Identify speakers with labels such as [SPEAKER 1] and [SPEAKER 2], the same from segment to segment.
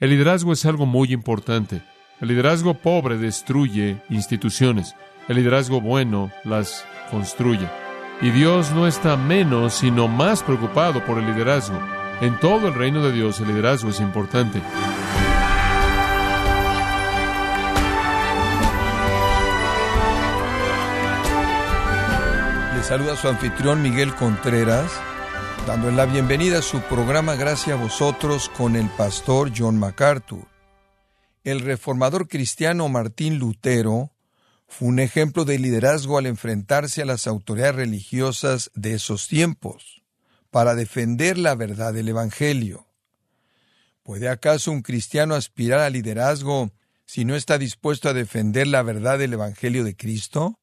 [SPEAKER 1] El liderazgo es algo muy importante. El liderazgo pobre destruye instituciones. El liderazgo bueno las construye. Y Dios no está menos, sino más preocupado por el liderazgo. En todo el reino de Dios el liderazgo es importante.
[SPEAKER 2] Le saluda su anfitrión Miguel Contreras, dando la bienvenida a su programa Gracias a vosotros con el pastor John MacArthur. El reformador cristiano Martín Lutero fue un ejemplo de liderazgo al enfrentarse a las autoridades religiosas de esos tiempos para defender la verdad del Evangelio. ¿Puede acaso un cristiano aspirar al liderazgo si no está dispuesto a defender la verdad del Evangelio de Cristo?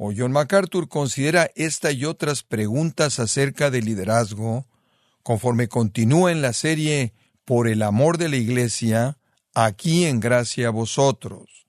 [SPEAKER 2] O John MacArthur considera esta y otras preguntas acerca del liderazgo conforme continúa en la serie Por el amor de la Iglesia, aquí en gracia a vosotros.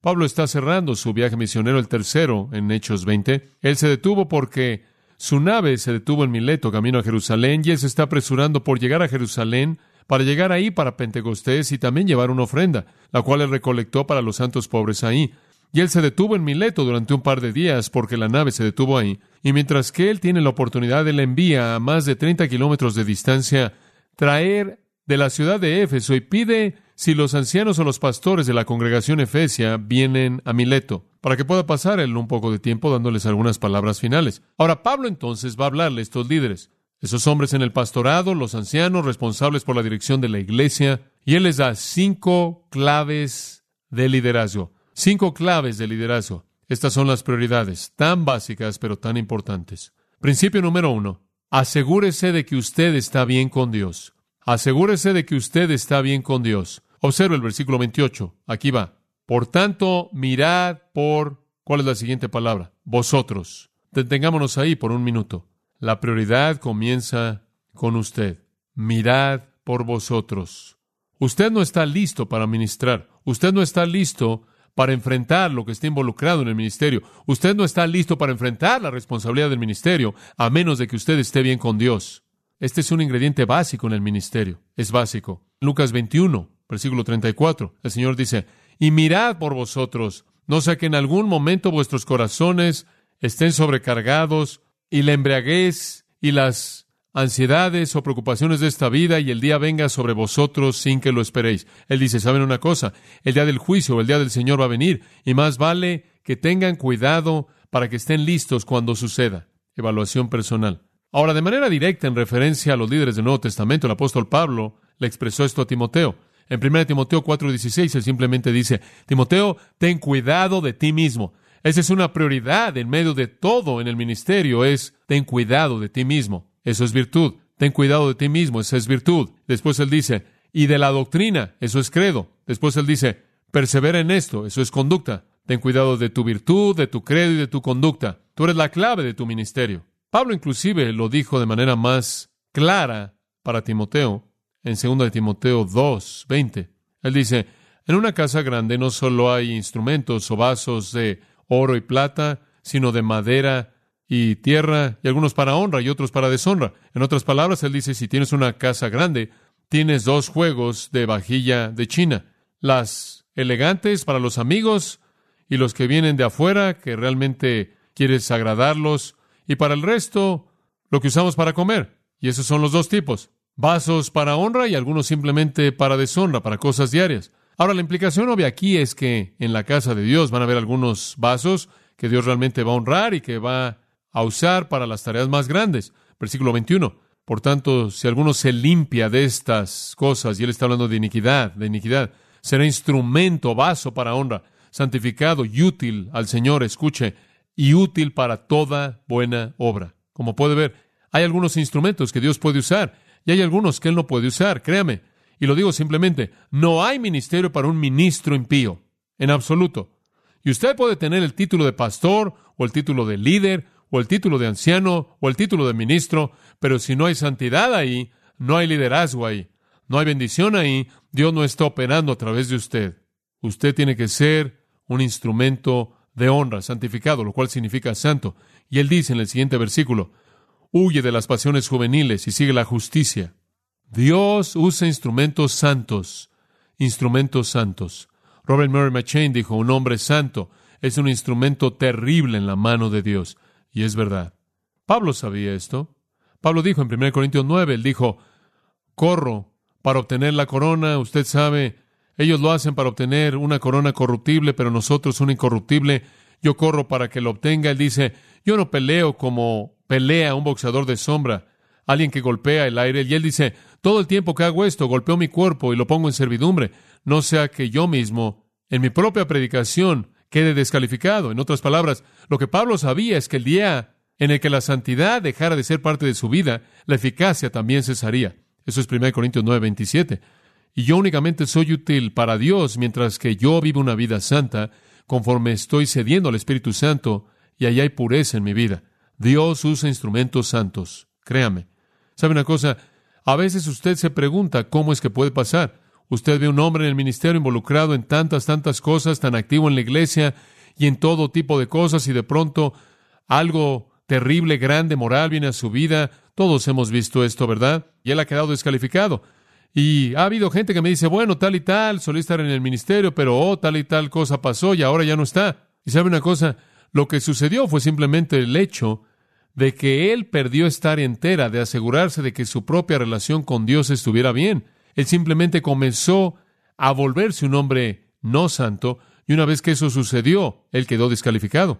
[SPEAKER 1] Pablo está cerrando su viaje misionero, el tercero, en Hechos 20. Él se detuvo porque su nave se detuvo en Mileto, camino a Jerusalén, y él se está apresurando por llegar a Jerusalén, para llegar ahí para Pentecostés y también llevar una ofrenda, la cual él recolectó para los santos pobres ahí. Y él se detuvo en Mileto durante un par de días porque la nave se detuvo ahí. Y mientras que él tiene la oportunidad, él envía a más de 30 kilómetros de distancia traer de la ciudad de Éfeso y pide si los ancianos o los pastores de la congregación efesia vienen a Mileto, para que pueda pasar él un poco de tiempo dándoles algunas palabras finales. Ahora Pablo entonces va a hablarle a estos líderes, esos hombres en el pastorado, los ancianos responsables por la dirección de la iglesia, y él les da cinco claves de liderazgo, cinco claves de liderazgo. Estas son las prioridades, tan básicas pero tan importantes. Principio número uno, asegúrese de que usted está bien con Dios. Asegúrese de que usted está bien con Dios. Observe el versículo 28. Aquí va. Por tanto, mirad por... ¿Cuál es la siguiente palabra? Vosotros. Detengámonos ahí por un minuto. La prioridad comienza con usted. Mirad por vosotros. Usted no está listo para ministrar. Usted no está listo para enfrentar lo que está involucrado en el ministerio. Usted no está listo para enfrentar la responsabilidad del ministerio a menos de que usted esté bien con Dios. Este es un ingrediente básico en el ministerio. Es básico. Lucas 21, versículo 34. El Señor dice, y mirad por vosotros, no sea que en algún momento vuestros corazones estén sobrecargados y la embriaguez y las ansiedades o preocupaciones de esta vida y el día venga sobre vosotros sin que lo esperéis. Él dice, ¿saben una cosa? El día del juicio el día del Señor va a venir y más vale que tengan cuidado para que estén listos cuando suceda. Evaluación personal. Ahora, de manera directa, en referencia a los líderes del Nuevo Testamento, el apóstol Pablo le expresó esto a Timoteo. En 1 Timoteo 4:16, él simplemente dice, Timoteo, ten cuidado de ti mismo. Esa es una prioridad en medio de todo en el ministerio, es ten cuidado de ti mismo. Eso es virtud. Ten cuidado de ti mismo, esa es virtud. Después él dice, y de la doctrina, eso es credo. Después él dice, persevera en esto, eso es conducta. Ten cuidado de tu virtud, de tu credo y de tu conducta. Tú eres la clave de tu ministerio. Pablo inclusive lo dijo de manera más clara para Timoteo en 2 de Timoteo 2, 20. Él dice, en una casa grande no solo hay instrumentos o vasos de oro y plata, sino de madera y tierra, y algunos para honra y otros para deshonra. En otras palabras, él dice, si tienes una casa grande, tienes dos juegos de vajilla de China, las elegantes para los amigos y los que vienen de afuera, que realmente quieres agradarlos, y para el resto lo que usamos para comer. Y esos son los dos tipos. Vasos para honra y algunos simplemente para deshonra, para cosas diarias. Ahora, la implicación obvia aquí es que en la casa de Dios van a haber algunos vasos que Dios realmente va a honrar y que va a usar para las tareas más grandes. Versículo 21. Por tanto, si alguno se limpia de estas cosas, y él está hablando de iniquidad, de iniquidad, será instrumento, vaso para honra, santificado y útil al Señor. Escuche, y útil para toda buena obra. Como puede ver, hay algunos instrumentos que Dios puede usar y hay algunos que Él no puede usar, créame. Y lo digo simplemente, no hay ministerio para un ministro impío, en absoluto. Y usted puede tener el título de pastor o el título de líder o el título de anciano o el título de ministro, pero si no hay santidad ahí, no hay liderazgo ahí, no hay bendición ahí, Dios no está operando a través de usted. Usted tiene que ser un instrumento de honra, santificado, lo cual significa santo. Y él dice en el siguiente versículo, huye de las pasiones juveniles y sigue la justicia, Dios usa instrumentos santos, instrumentos santos. Robert Murray McChain dijo, un hombre santo es un instrumento terrible en la mano de Dios. Y es verdad. Pablo sabía esto. Pablo dijo en 1 Corintios 9, él dijo, corro para obtener la corona, usted sabe, ellos lo hacen para obtener una corona corruptible, pero nosotros una incorruptible. Yo corro para que lo obtenga. Él dice, yo no peleo como pelea un boxeador de sombra, alguien que golpea el aire. Y él dice, todo el tiempo que hago esto, golpeo mi cuerpo y lo pongo en servidumbre, no sea que yo mismo, en mi propia predicación, quede descalificado. En otras palabras, lo que Pablo sabía es que el día en el que la santidad dejara de ser parte de su vida, la eficacia también cesaría. Eso es 1 Corintios 9, 27. Y yo únicamente soy útil para Dios mientras que yo vivo una vida santa, conforme estoy cediendo al Espíritu Santo y allá hay pureza en mi vida. Dios usa instrumentos santos. Créame. ¿Sabe una cosa? A veces usted se pregunta cómo es que puede pasar. Usted ve un hombre en el ministerio involucrado en tantas, tantas cosas, tan activo en la iglesia y en todo tipo de cosas, y de pronto algo terrible, grande, moral viene a su vida. Todos hemos visto esto, ¿verdad? Y él ha quedado descalificado. Y ha habido gente que me dice, bueno, tal y tal, solía estar en el ministerio, pero oh, tal y tal cosa pasó y ahora ya no está. Y sabe una cosa, lo que sucedió fue simplemente el hecho de que él perdió estar entera, de asegurarse de que su propia relación con Dios estuviera bien. Él simplemente comenzó a volverse un hombre no santo, y una vez que eso sucedió, él quedó descalificado.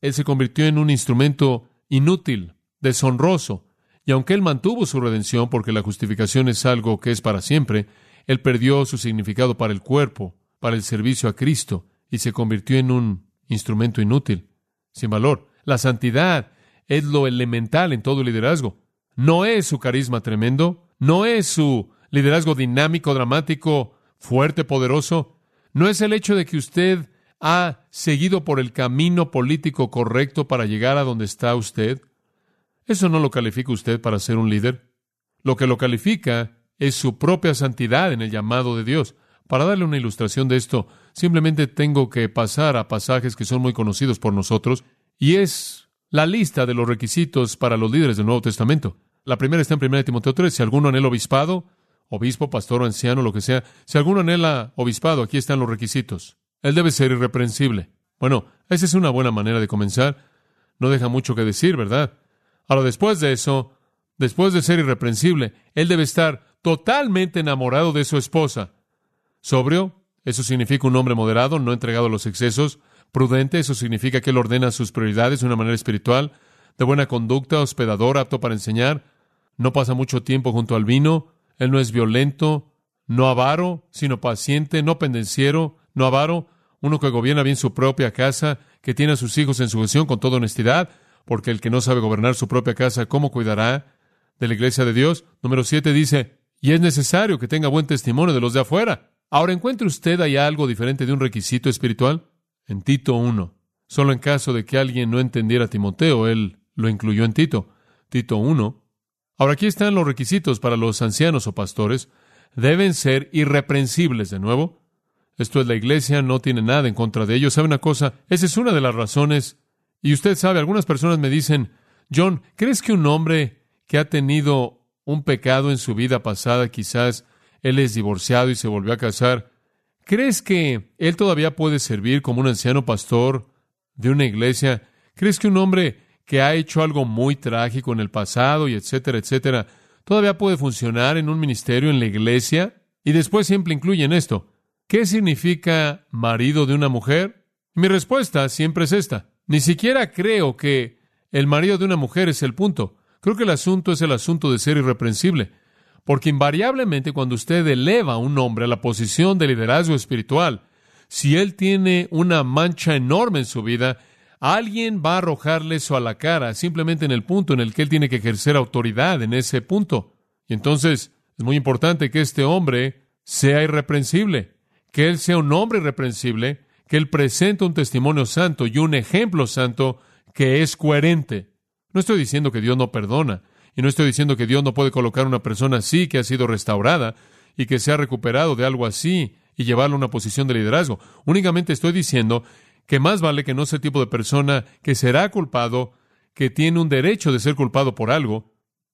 [SPEAKER 1] Él se convirtió en un instrumento inútil, deshonroso, y aunque él mantuvo su redención, porque la justificación es algo que es para siempre, él perdió su significado para el cuerpo, para el servicio a Cristo, y se convirtió en un instrumento inútil, sin valor. La santidad es lo elemental en todo liderazgo. No es su carisma tremendo, no es su liderazgo dinámico, dramático, fuerte, poderoso. No es el hecho de que usted ha seguido por el camino político correcto para llegar a donde está usted. Eso no lo califica usted para ser un líder. Lo que lo califica es su propia santidad en el llamado de Dios. Para darle una ilustración de esto, simplemente tengo que pasar a pasajes que son muy conocidos por nosotros, y es la lista de los requisitos para los líderes del Nuevo Testamento. La primera está en 1 Timoteo 3. Si alguno anhela obispado, obispo, pastor o anciano, lo que sea, si alguno anhela obispado, aquí están los requisitos. Él debe ser irreprensible. Bueno, esa es una buena manera de comenzar. No deja mucho que decir, ¿verdad? Ahora, después de eso, después de ser irreprensible, él debe estar totalmente enamorado de su esposa. Sobrio, eso significa un hombre moderado, no entregado a los excesos. Prudente, eso significa que él ordena sus prioridades de una manera espiritual. De buena conducta, hospedador, apto para enseñar. No pasa mucho tiempo junto al vino. Él no es violento, no avaro, sino paciente, no pendenciero, no avaro. Uno que gobierna bien su propia casa, que tiene a sus hijos en sujeción con toda honestidad porque el que no sabe gobernar su propia casa, ¿cómo cuidará de la iglesia de Dios? Número siete dice, y es necesario que tenga buen testimonio de los de afuera. Ahora, ¿encuentra usted ahí algo diferente de un requisito espiritual? En Tito 1. Solo en caso de que alguien no entendiera a Timoteo, él lo incluyó en Tito. Tito 1. Ahora aquí están los requisitos para los ancianos o pastores. Deben ser irreprensibles de nuevo. Esto es la iglesia, no tiene nada en contra de ellos. ¿Sabe una cosa? Esa es una de las razones y usted sabe, algunas personas me dicen, John, ¿crees que un hombre que ha tenido un pecado en su vida pasada, quizás él es divorciado y se volvió a casar, ¿crees que él todavía puede servir como un anciano pastor de una iglesia? ¿Crees que un hombre que ha hecho algo muy trágico en el pasado y etcétera, etcétera, todavía puede funcionar en un ministerio en la iglesia? Y después siempre incluyen esto. ¿Qué significa marido de una mujer? Mi respuesta siempre es esta. Ni siquiera creo que el marido de una mujer es el punto. Creo que el asunto es el asunto de ser irreprensible. Porque invariablemente cuando usted eleva a un hombre a la posición de liderazgo espiritual, si él tiene una mancha enorme en su vida, alguien va a arrojarle eso a la cara, simplemente en el punto en el que él tiene que ejercer autoridad en ese punto. Y entonces es muy importante que este hombre sea irreprensible, que él sea un hombre irreprensible, que Él presenta un testimonio santo y un ejemplo santo que es coherente. No estoy diciendo que Dios no perdona, y no estoy diciendo que Dios no puede colocar a una persona así que ha sido restaurada y que se ha recuperado de algo así y llevarla a una posición de liderazgo. Únicamente estoy diciendo que más vale que no sea el tipo de persona que será culpado, que tiene un derecho de ser culpado por algo,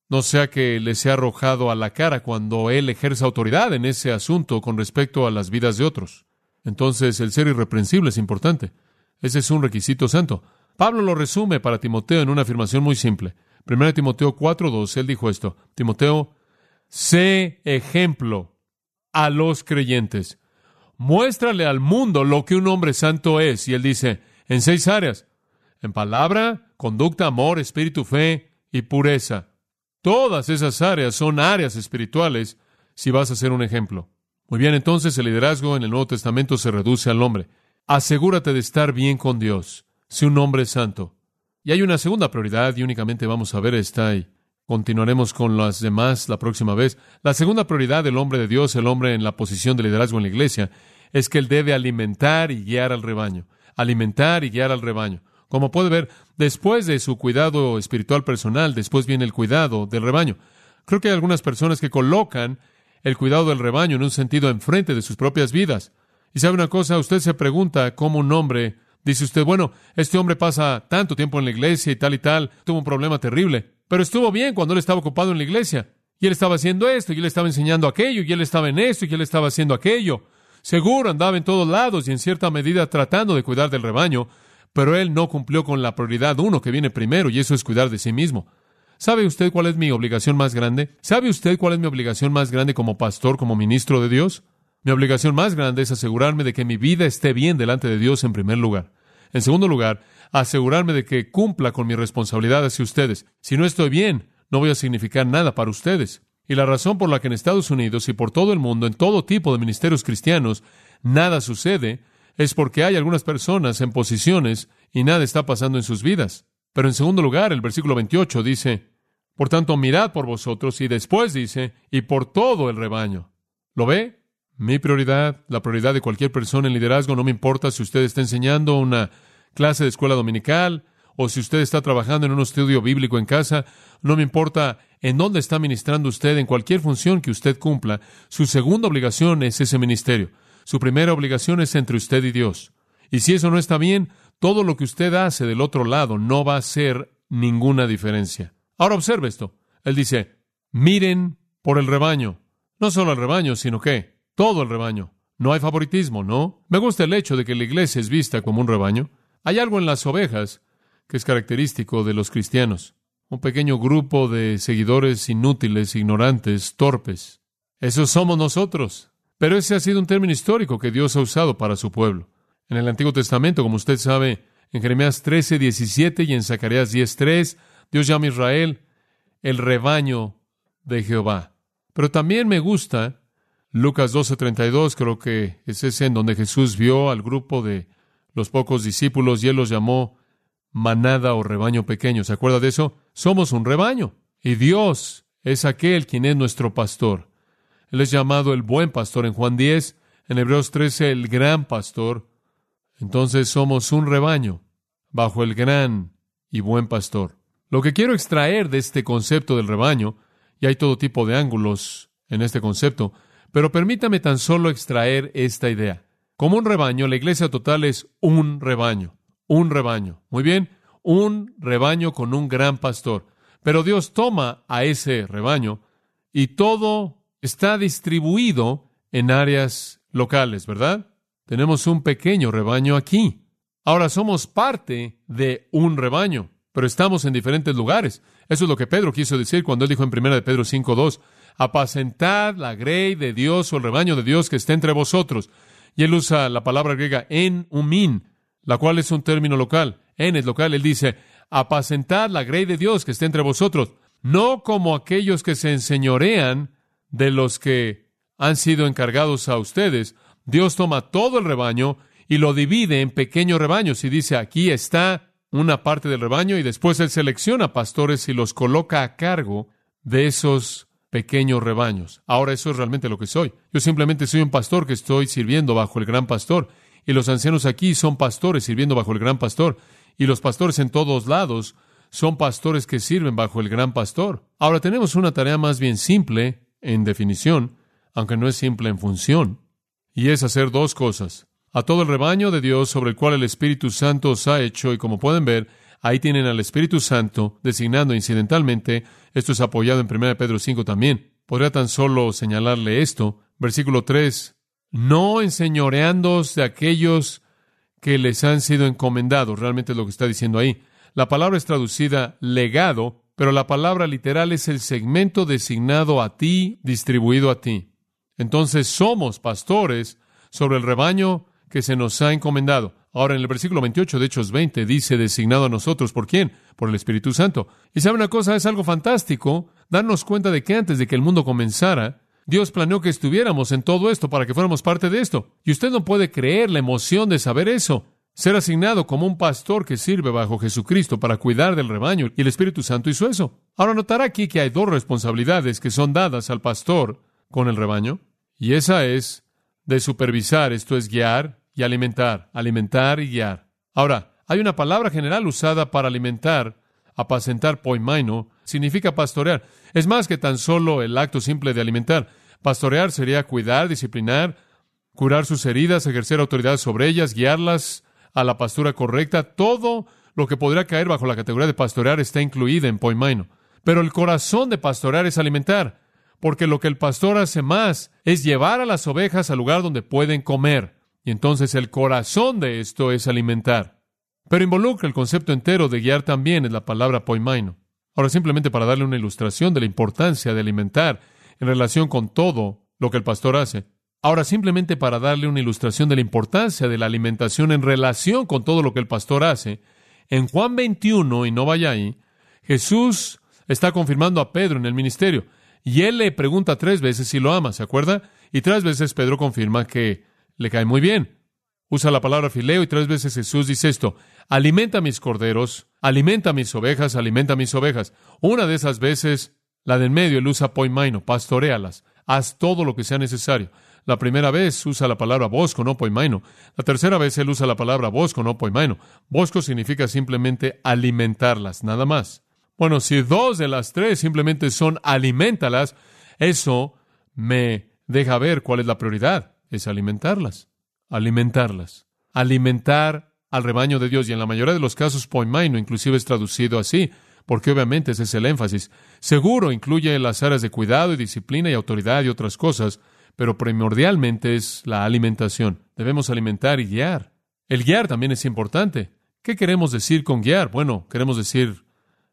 [SPEAKER 1] no sea que le sea arrojado a la cara cuando él ejerza autoridad en ese asunto con respecto a las vidas de otros. Entonces, el ser irreprensible es importante. Ese es un requisito santo. Pablo lo resume para Timoteo en una afirmación muy simple. Primero Timoteo 4:2, él dijo esto: Timoteo, sé ejemplo a los creyentes. Muéstrale al mundo lo que un hombre santo es. Y él dice, en seis áreas. En palabra, conducta, amor, espíritu, fe y pureza. Todas esas áreas son áreas espirituales si vas a ser un ejemplo. Muy bien, entonces el liderazgo en el Nuevo Testamento se reduce al hombre. Asegúrate de estar bien con Dios. Sé un hombre santo. Y hay una segunda prioridad y únicamente vamos a ver esta y continuaremos con las demás la próxima vez. La segunda prioridad del hombre de Dios, el hombre en la posición de liderazgo en la iglesia, es que él debe alimentar y guiar al rebaño. Alimentar y guiar al rebaño. Como puede ver, después de su cuidado espiritual personal, después viene el cuidado del rebaño. Creo que hay algunas personas que colocan el cuidado del rebaño en un sentido enfrente de sus propias vidas. Y sabe una cosa, usted se pregunta cómo un hombre, dice usted, bueno, este hombre pasa tanto tiempo en la iglesia y tal y tal, tuvo un problema terrible, pero estuvo bien cuando él estaba ocupado en la iglesia. Y él estaba haciendo esto, y él estaba enseñando aquello, y él estaba en esto, y él estaba haciendo aquello. Seguro andaba en todos lados y en cierta medida tratando de cuidar del rebaño, pero él no cumplió con la prioridad uno que viene primero, y eso es cuidar de sí mismo. ¿Sabe usted cuál es mi obligación más grande? ¿Sabe usted cuál es mi obligación más grande como pastor, como ministro de Dios? Mi obligación más grande es asegurarme de que mi vida esté bien delante de Dios en primer lugar. En segundo lugar, asegurarme de que cumpla con mi responsabilidad hacia ustedes. Si no estoy bien, no voy a significar nada para ustedes. Y la razón por la que en Estados Unidos y por todo el mundo, en todo tipo de ministerios cristianos, nada sucede, es porque hay algunas personas en posiciones y nada está pasando en sus vidas. Pero en segundo lugar, el versículo 28 dice, Por tanto, mirad por vosotros y después dice, y por todo el rebaño. ¿Lo ve? Mi prioridad, la prioridad de cualquier persona en liderazgo, no me importa si usted está enseñando una clase de escuela dominical o si usted está trabajando en un estudio bíblico en casa, no me importa en dónde está ministrando usted, en cualquier función que usted cumpla, su segunda obligación es ese ministerio. Su primera obligación es entre usted y Dios. Y si eso no está bien, todo lo que usted hace del otro lado no va a hacer ninguna diferencia. Ahora observe esto. Él dice, miren por el rebaño. No solo el rebaño, sino que todo el rebaño. No hay favoritismo, ¿no? Me gusta el hecho de que la iglesia es vista como un rebaño. Hay algo en las ovejas que es característico de los cristianos. Un pequeño grupo de seguidores inútiles, ignorantes, torpes. Esos somos nosotros. Pero ese ha sido un término histórico que Dios ha usado para su pueblo. En el Antiguo Testamento, como usted sabe, en Jeremías 13, 17 y en Zacarías 10, 3, Dios llama a Israel el rebaño de Jehová. Pero también me gusta Lucas 12, 32, creo que es ese en donde Jesús vio al grupo de los pocos discípulos y él los llamó manada o rebaño pequeño. ¿Se acuerda de eso? Somos un rebaño y Dios es aquel quien es nuestro pastor. Él es llamado el buen pastor en Juan 10, en Hebreos 13 el gran pastor. Entonces somos un rebaño bajo el gran y buen pastor. Lo que quiero extraer de este concepto del rebaño, y hay todo tipo de ángulos en este concepto, pero permítame tan solo extraer esta idea. Como un rebaño, la iglesia total es un rebaño, un rebaño. Muy bien, un rebaño con un gran pastor. Pero Dios toma a ese rebaño y todo está distribuido en áreas locales, ¿verdad? Tenemos un pequeño rebaño aquí. Ahora somos parte de un rebaño, pero estamos en diferentes lugares. Eso es lo que Pedro quiso decir cuando él dijo en 1 de Pedro 5.2, apacentad la grey de Dios o el rebaño de Dios que está entre vosotros. Y él usa la palabra griega en umin, la cual es un término local. En es local. Él dice, apacentad la grey de Dios que está entre vosotros, no como aquellos que se enseñorean de los que han sido encargados a ustedes. Dios toma todo el rebaño y lo divide en pequeños rebaños y dice, aquí está una parte del rebaño y después Él selecciona pastores y los coloca a cargo de esos pequeños rebaños. Ahora eso es realmente lo que soy. Yo simplemente soy un pastor que estoy sirviendo bajo el gran pastor. Y los ancianos aquí son pastores sirviendo bajo el gran pastor. Y los pastores en todos lados son pastores que sirven bajo el gran pastor. Ahora tenemos una tarea más bien simple en definición, aunque no es simple en función, y es hacer dos cosas. A todo el rebaño de Dios sobre el cual el Espíritu Santo os ha hecho, y como pueden ver, Ahí tienen al Espíritu Santo designando incidentalmente, esto es apoyado en 1 Pedro 5 también. Podría tan solo señalarle esto. Versículo 3, no enseñoreándoos de aquellos que les han sido encomendados, realmente es lo que está diciendo ahí. La palabra es traducida legado, pero la palabra literal es el segmento designado a ti, distribuido a ti. Entonces somos pastores sobre el rebaño que se nos ha encomendado. Ahora en el versículo 28 de Hechos 20 dice designado a nosotros. ¿Por quién? Por el Espíritu Santo. Y sabe una cosa, es algo fantástico darnos cuenta de que antes de que el mundo comenzara, Dios planeó que estuviéramos en todo esto para que fuéramos parte de esto. Y usted no puede creer la emoción de saber eso. Ser asignado como un pastor que sirve bajo Jesucristo para cuidar del rebaño y el Espíritu Santo hizo eso. Ahora notará aquí que hay dos responsabilidades que son dadas al pastor con el rebaño. Y esa es de supervisar, esto es guiar y alimentar, alimentar y guiar. Ahora, hay una palabra general usada para alimentar, apacentar poimaino, significa pastorear. Es más que tan solo el acto simple de alimentar. Pastorear sería cuidar, disciplinar, curar sus heridas, ejercer autoridad sobre ellas, guiarlas a la pastura correcta. Todo lo que podría caer bajo la categoría de pastorear está incluido en poimaino. Pero el corazón de pastorear es alimentar, porque lo que el pastor hace más es llevar a las ovejas al lugar donde pueden comer. Y entonces el corazón de esto es alimentar. Pero involucra el concepto entero de guiar también en la palabra poimaino. Ahora, simplemente para darle una ilustración de la importancia de alimentar en relación con todo lo que el pastor hace. Ahora, simplemente para darle una ilustración de la importancia de la alimentación en relación con todo lo que el pastor hace, en Juan 21, y no vaya ahí, Jesús está confirmando a Pedro en el ministerio, y él le pregunta tres veces si lo ama, ¿se acuerda? Y tres veces Pedro confirma que le cae muy bien. Usa la palabra fileo y tres veces Jesús dice esto, alimenta mis corderos, alimenta mis ovejas, alimenta mis ovejas. Una de esas veces, la del medio, él usa poimaino, pastorealas, haz todo lo que sea necesario. La primera vez usa la palabra bosco, no poimaino. La tercera vez él usa la palabra bosco, no poimaino. Bosco significa simplemente alimentarlas, nada más. Bueno, si dos de las tres simplemente son alimentalas, eso me deja ver cuál es la prioridad es alimentarlas, alimentarlas, alimentar al rebaño de Dios. Y en la mayoría de los casos, poimaino inclusive es traducido así, porque obviamente ese es el énfasis. Seguro incluye las áreas de cuidado y disciplina y autoridad y otras cosas, pero primordialmente es la alimentación. Debemos alimentar y guiar. El guiar también es importante. ¿Qué queremos decir con guiar? Bueno, queremos decir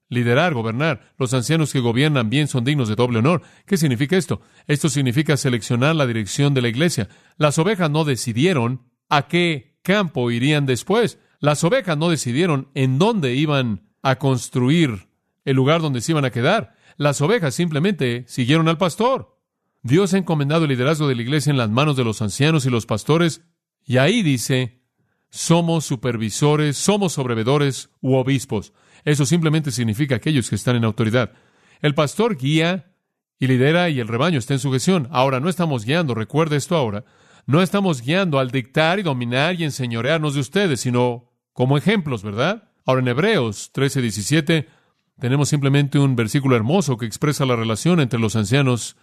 [SPEAKER 1] liderar, gobernar. Los ancianos que gobiernan bien son dignos de doble honor. ¿Qué significa esto? Esto significa seleccionar la dirección de la iglesia. Las ovejas no decidieron a qué campo irían después. Las ovejas no decidieron en dónde iban a construir el lugar donde se iban a quedar. Las ovejas simplemente siguieron al pastor. Dios ha encomendado el liderazgo de la iglesia en las manos de los ancianos y los pastores, y ahí dice, somos supervisores, somos sobrevedores u obispos. Eso simplemente significa aquellos que están en autoridad. El pastor guía y lidera y el rebaño está en sujeción. Ahora, no estamos guiando, recuerde esto ahora, no estamos guiando al dictar y dominar y enseñorearnos de ustedes, sino como ejemplos, ¿verdad? Ahora, en Hebreos 13, 17, tenemos simplemente un versículo hermoso que expresa la relación entre los ancianos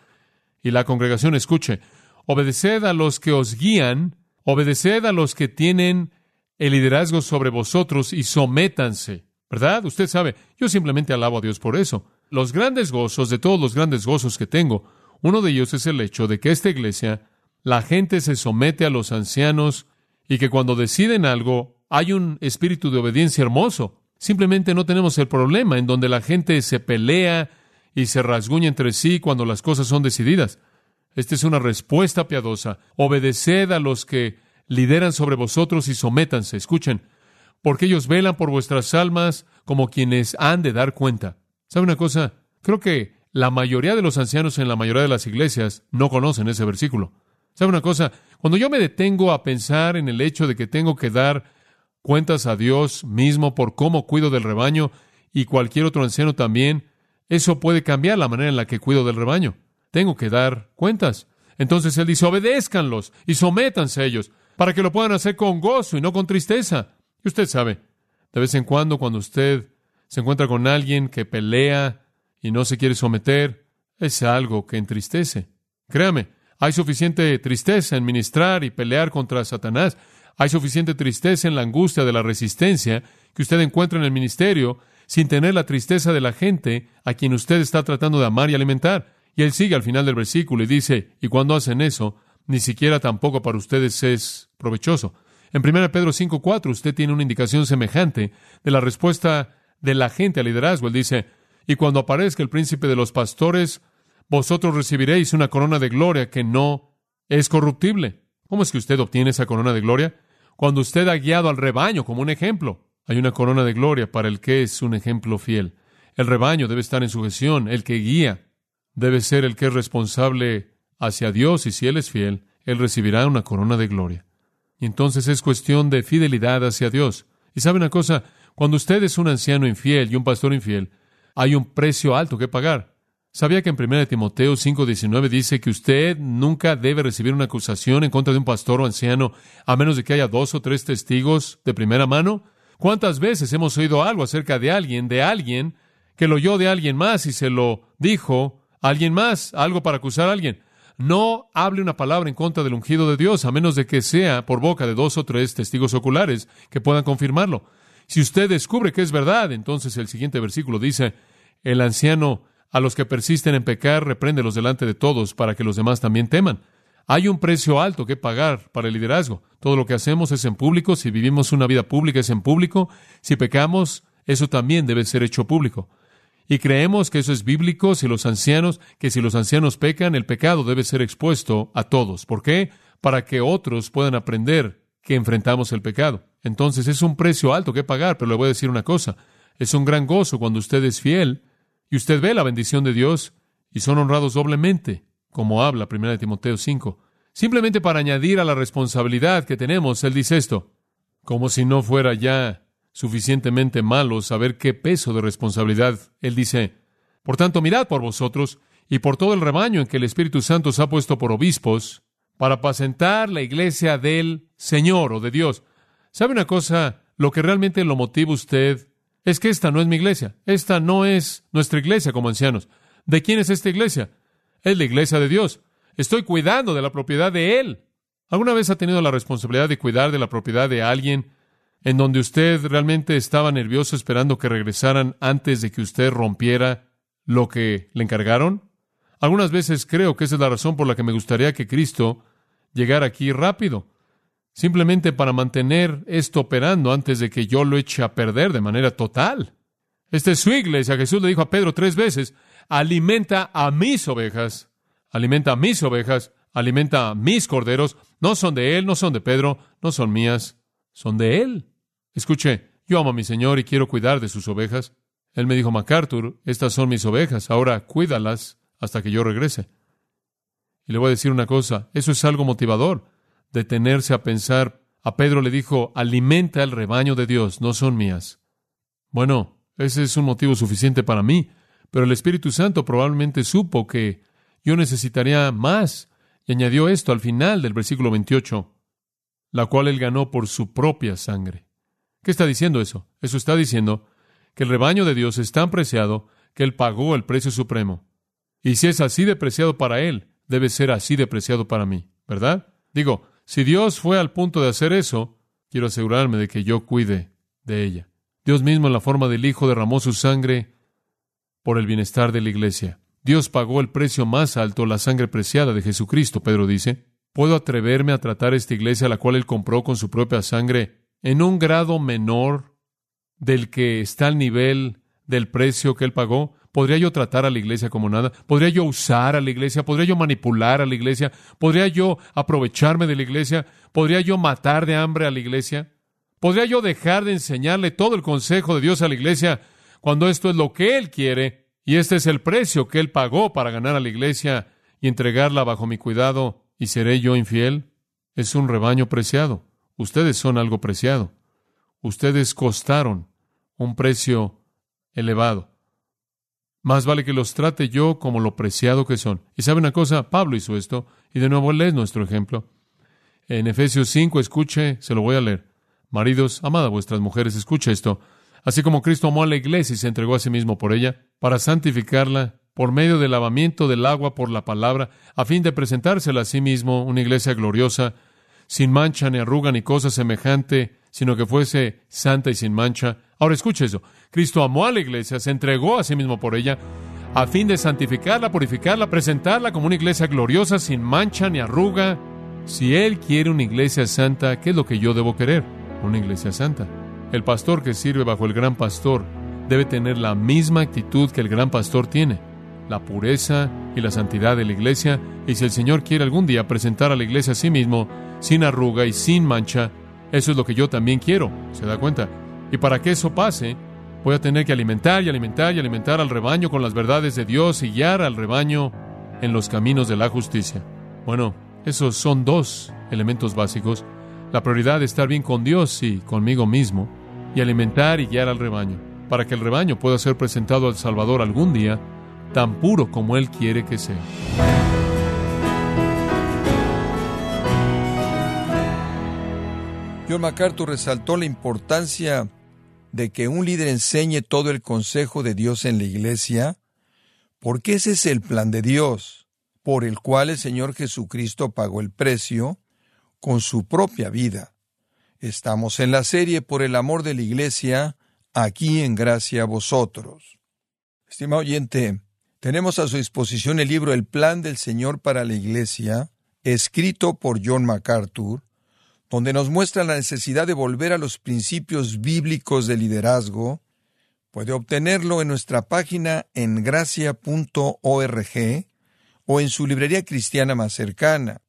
[SPEAKER 1] y la congregación. Escuche, obedeced a los que os guían, obedeced a los que tienen el liderazgo sobre vosotros y sométanse. ¿Verdad? Usted sabe, yo simplemente alabo a Dios por eso. Los grandes gozos, de todos los grandes gozos que tengo, uno de ellos es el hecho de que esta iglesia, la gente se somete a los ancianos y que cuando deciden algo hay un espíritu de obediencia hermoso. Simplemente no tenemos el problema en donde la gente se pelea y se rasguña entre sí cuando las cosas son decididas. Esta es una respuesta piadosa. Obedeced a los que lideran sobre vosotros y sométanse. Escuchen, porque ellos velan por vuestras almas como quienes han de dar cuenta. ¿Sabe una cosa? Creo que la mayoría de los ancianos en la mayoría de las iglesias no conocen ese versículo. ¿Sabe una cosa? Cuando yo me detengo a pensar en el hecho de que tengo que dar cuentas a Dios mismo por cómo cuido del rebaño y cualquier otro anciano también, eso puede cambiar la manera en la que cuido del rebaño. Tengo que dar cuentas. Entonces él dice, obedézcanlos y sométanse a ellos, para que lo puedan hacer con gozo y no con tristeza. Y usted sabe, de vez en cuando cuando usted se encuentra con alguien que pelea y no se quiere someter, es algo que entristece. Créame, hay suficiente tristeza en ministrar y pelear contra Satanás. Hay suficiente tristeza en la angustia de la resistencia que usted encuentra en el ministerio sin tener la tristeza de la gente a quien usted está tratando de amar y alimentar. Y él sigue al final del versículo y dice, y cuando hacen eso, ni siquiera tampoco para ustedes es provechoso. En 1 Pedro 5.4 usted tiene una indicación semejante de la respuesta de la gente al liderazgo. Él dice, y cuando aparezca el príncipe de los pastores, vosotros recibiréis una corona de gloria que no es corruptible. ¿Cómo es que usted obtiene esa corona de gloria? Cuando usted ha guiado al rebaño como un ejemplo. Hay una corona de gloria para el que es un ejemplo fiel. El rebaño debe estar en sujeción. El que guía debe ser el que es responsable hacia Dios y si Él es fiel, Él recibirá una corona de gloria. Entonces es cuestión de fidelidad hacia Dios. Y sabe una cosa, cuando usted es un anciano infiel y un pastor infiel, hay un precio alto que pagar. ¿Sabía que en 1 Timoteo 5:19 dice que usted nunca debe recibir una acusación en contra de un pastor o anciano a menos de que haya dos o tres testigos de primera mano? ¿Cuántas veces hemos oído algo acerca de alguien, de alguien, que lo oyó de alguien más y se lo dijo a alguien más, algo para acusar a alguien? No hable una palabra en contra del ungido de Dios, a menos de que sea por boca de dos o tres testigos oculares que puedan confirmarlo. Si usted descubre que es verdad, entonces el siguiente versículo dice, el anciano a los que persisten en pecar, repréndelos delante de todos para que los demás también teman. Hay un precio alto que pagar para el liderazgo. Todo lo que hacemos es en público, si vivimos una vida pública es en público, si pecamos, eso también debe ser hecho público. Y creemos que eso es bíblico si los ancianos, que si los ancianos pecan, el pecado debe ser expuesto a todos. ¿Por qué? Para que otros puedan aprender que enfrentamos el pecado. Entonces es un precio alto que pagar, pero le voy a decir una cosa. Es un gran gozo cuando usted es fiel y usted ve la bendición de Dios y son honrados doblemente, como habla 1 Timoteo 5. Simplemente para añadir a la responsabilidad que tenemos, él dice esto, como si no fuera ya suficientemente malo saber qué peso de responsabilidad. Él dice, por tanto, mirad por vosotros y por todo el rebaño en que el Espíritu Santo os ha puesto por obispos, para apacentar la iglesia del Señor o de Dios. ¿Sabe una cosa? Lo que realmente lo motiva usted es que esta no es mi iglesia. Esta no es nuestra iglesia como ancianos. ¿De quién es esta iglesia? Es la iglesia de Dios. Estoy cuidando de la propiedad de Él. ¿Alguna vez ha tenido la responsabilidad de cuidar de la propiedad de alguien en donde usted realmente estaba nervioso esperando que regresaran antes de que usted rompiera lo que le encargaron? Algunas veces creo que esa es la razón por la que me gustaría que Cristo llegara aquí rápido, simplemente para mantener esto operando antes de que yo lo eche a perder de manera total. Esta es su iglesia. Jesús le dijo a Pedro tres veces, alimenta a mis ovejas, alimenta a mis ovejas, alimenta a mis corderos. No son de él, no son de Pedro, no son mías, son de él. Escuche, yo amo a mi Señor y quiero cuidar de sus ovejas. Él me dijo, MacArthur, estas son mis ovejas, ahora cuídalas hasta que yo regrese. Y le voy a decir una cosa, eso es algo motivador, detenerse a pensar. A Pedro le dijo, alimenta el rebaño de Dios, no son mías. Bueno, ese es un motivo suficiente para mí, pero el Espíritu Santo probablemente supo que yo necesitaría más y añadió esto al final del versículo 28, la cual él ganó por su propia sangre. ¿Qué está diciendo eso? Eso está diciendo que el rebaño de Dios es tan preciado que Él pagó el precio supremo. Y si es así de preciado para Él, debe ser así de preciado para mí, ¿verdad? Digo, si Dios fue al punto de hacer eso, quiero asegurarme de que yo cuide de ella. Dios mismo en la forma del Hijo derramó su sangre por el bienestar de la iglesia. Dios pagó el precio más alto, la sangre preciada de Jesucristo, Pedro dice. ¿Puedo atreverme a tratar esta iglesia a la cual Él compró con su propia sangre en un grado menor del que está al nivel del precio que él pagó? ¿Podría yo tratar a la iglesia como nada? ¿Podría yo usar a la iglesia? ¿Podría yo manipular a la iglesia? ¿Podría yo aprovecharme de la iglesia? ¿Podría yo matar de hambre a la iglesia? ¿Podría yo dejar de enseñarle todo el consejo de Dios a la iglesia cuando esto es lo que Él quiere y este es el precio que Él pagó para ganar a la iglesia y entregarla bajo mi cuidado y seré yo infiel? Es un rebaño preciado. Ustedes son algo preciado. Ustedes costaron un precio elevado. Más vale que los trate yo como lo preciado que son. Y sabe una cosa, Pablo hizo esto, y de nuevo él es nuestro ejemplo. En Efesios 5, escuche, se lo voy a leer. Maridos, amad a vuestras mujeres, escuche esto. Así como Cristo amó a la iglesia y se entregó a sí mismo por ella, para santificarla por medio del lavamiento del agua por la palabra, a fin de presentársela a sí mismo una iglesia gloriosa, sin mancha ni arruga ni cosa semejante, sino que fuese santa y sin mancha. Ahora escuche eso. Cristo amó a la iglesia, se entregó a sí mismo por ella, a fin de santificarla, purificarla, presentarla como una iglesia gloriosa, sin mancha ni arruga. Si Él quiere una iglesia santa, ¿qué es lo que yo debo querer? Una iglesia santa. El pastor que sirve bajo el gran pastor debe tener la misma actitud que el gran pastor tiene, la pureza y la santidad de la iglesia, y si el Señor quiere algún día presentar a la iglesia a sí mismo, sin arruga y sin mancha, eso es lo que yo también quiero, ¿se da cuenta? Y para que eso pase, voy a tener que alimentar y alimentar y alimentar al rebaño con las verdades de Dios y guiar al rebaño en los caminos de la justicia. Bueno, esos son dos elementos básicos. La prioridad de estar bien con Dios y conmigo mismo, y alimentar y guiar al rebaño, para que el rebaño pueda ser presentado al Salvador algún día, tan puro como Él quiere que sea.
[SPEAKER 2] John MacArthur resaltó la importancia de que un líder enseñe todo el consejo de Dios en la iglesia, porque ese es el plan de Dios, por el cual el Señor Jesucristo pagó el precio con su propia vida. Estamos en la serie por el amor de la iglesia, aquí en gracia a vosotros. Estimado oyente, tenemos a su disposición el libro El plan del Señor para la iglesia, escrito por John MacArthur, donde nos muestra la necesidad de volver a los principios bíblicos de liderazgo, puede obtenerlo en nuestra página en gracia.org o en su librería cristiana más cercana.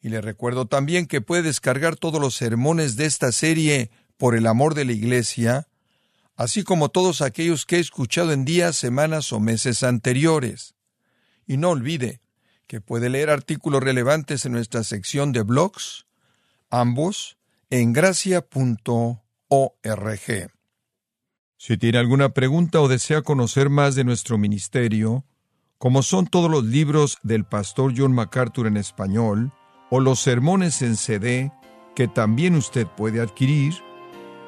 [SPEAKER 2] Y le recuerdo también que puede descargar todos los sermones de esta serie por el amor de la Iglesia, así como todos aquellos que he escuchado en días, semanas o meses anteriores. Y no olvide que puede leer artículos relevantes en nuestra sección de blogs, ambos en gracia.org. Si tiene alguna pregunta o desea conocer más de nuestro ministerio, como son todos los libros del pastor John MacArthur en español, o los sermones en CD que también usted puede adquirir,